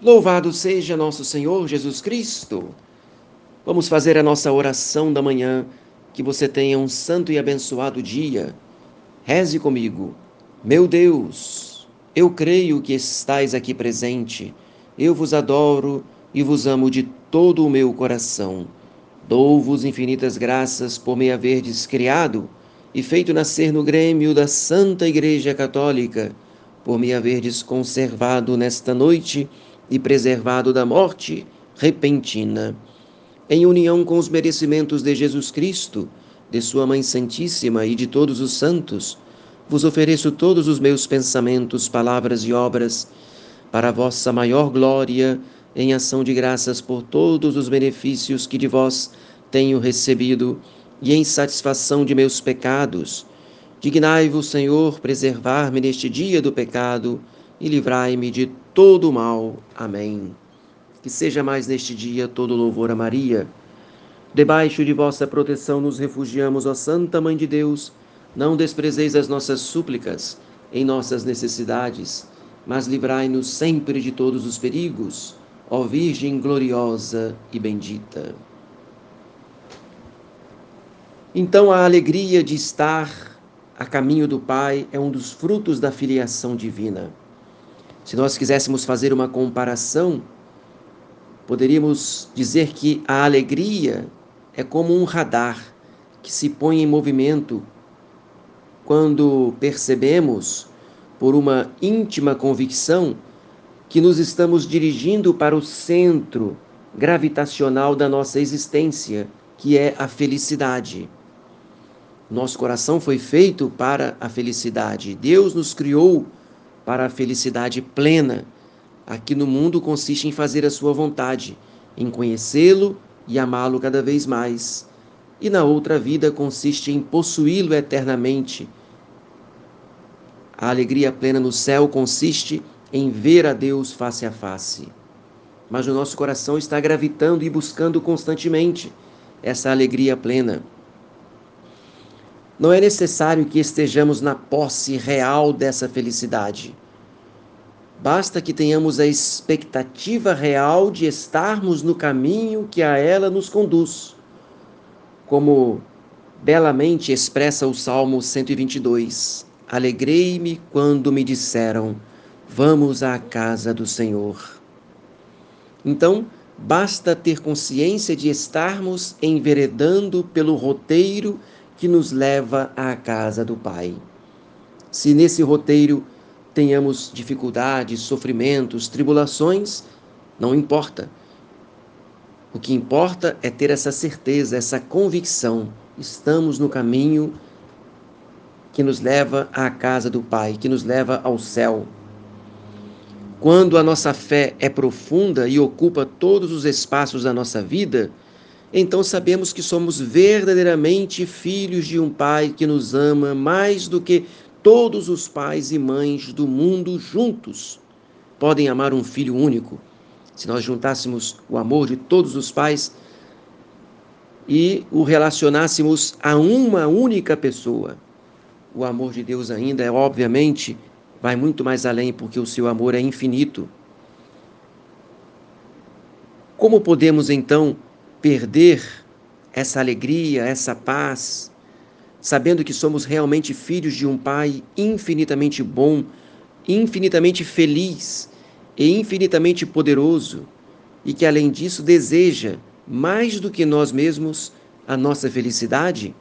Louvado seja nosso Senhor Jesus Cristo. Vamos fazer a nossa oração da manhã. Que você tenha um santo e abençoado dia. Reze comigo. Meu Deus, eu creio que estais aqui presente. Eu vos adoro e vos amo de todo o meu coração. Dou-vos infinitas graças por me haverdes criado e feito nascer no grêmio da Santa Igreja Católica, por me haverdes conservado nesta noite e preservado da morte repentina. Em união com os merecimentos de Jesus Cristo, de Sua Mãe Santíssima e de todos os santos, vos ofereço todos os meus pensamentos, palavras e obras, para a vossa maior glória, em ação de graças por todos os benefícios que de vós tenho recebido e em satisfação de meus pecados. Dignai-vos, Senhor, preservar-me neste dia do pecado e livrai-me de todo o mal. Amém. Que seja mais neste dia todo louvor a Maria. Debaixo de vossa proteção nos refugiamos, ó Santa Mãe de Deus. Não desprezeis as nossas súplicas em nossas necessidades, mas livrai-nos sempre de todos os perigos, ó Virgem gloriosa e bendita. Então, a alegria de estar a caminho do Pai é um dos frutos da filiação divina. Se nós quiséssemos fazer uma comparação, poderíamos dizer que a alegria é como um radar que se põe em movimento quando percebemos, por uma íntima convicção, que nos estamos dirigindo para o centro gravitacional da nossa existência, que é a felicidade. Nosso coração foi feito para a felicidade. Deus nos criou para a felicidade plena. Aqui no mundo consiste em fazer a sua vontade, em conhecê-lo e amá-lo cada vez mais. E na outra vida consiste em possuí-lo eternamente. A alegria plena no céu consiste em ver a Deus face a face. Mas o nosso coração está gravitando e buscando constantemente essa alegria plena. Não é necessário que estejamos na posse real dessa felicidade. Basta que tenhamos a expectativa real de estarmos no caminho que a ela nos conduz. Como belamente expressa o Salmo 122: Alegrei-me quando me disseram: Vamos à casa do Senhor. Então, basta ter consciência de estarmos enveredando pelo roteiro que nos leva à casa do Pai. Se nesse roteiro tenhamos dificuldades, sofrimentos, tribulações, não importa. O que importa é ter essa certeza, essa convicção. Estamos no caminho que nos leva à casa do Pai, que nos leva ao céu. Quando a nossa fé é profunda e ocupa todos os espaços da nossa vida, então sabemos que somos verdadeiramente filhos de um Pai que nos ama mais do que todos os pais e mães do mundo juntos podem amar um filho único. Se nós juntássemos o amor de todos os pais e o relacionássemos a uma única pessoa, o amor de Deus ainda é obviamente vai muito mais além porque o seu amor é infinito. Como podemos então perder essa alegria, essa paz, sabendo que somos realmente filhos de um Pai infinitamente bom, infinitamente feliz e infinitamente poderoso, e que além disso deseja, mais do que nós mesmos, a nossa felicidade?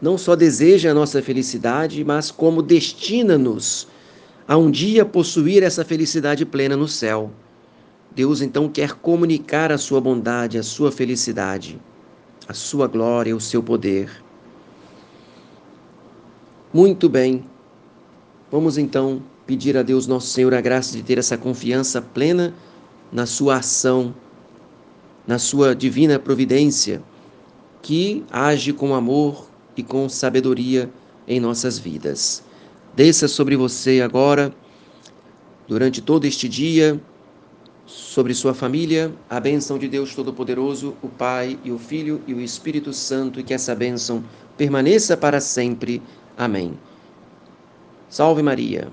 Não só deseja a nossa felicidade, mas como destina-nos a um dia possuir essa felicidade plena no céu. Deus então quer comunicar a sua bondade, a sua felicidade, a sua glória, o seu poder. Muito bem. Vamos então pedir a Deus nosso Senhor a graça de ter essa confiança plena na sua ação, na sua divina providência, que age com amor e com sabedoria em nossas vidas. Desça sobre você agora, durante todo este dia, sobre sua família, a bênção de Deus Todo-Poderoso, o Pai e o Filho e o Espírito Santo, e que essa bênção permaneça para sempre. Amém. Salve Maria.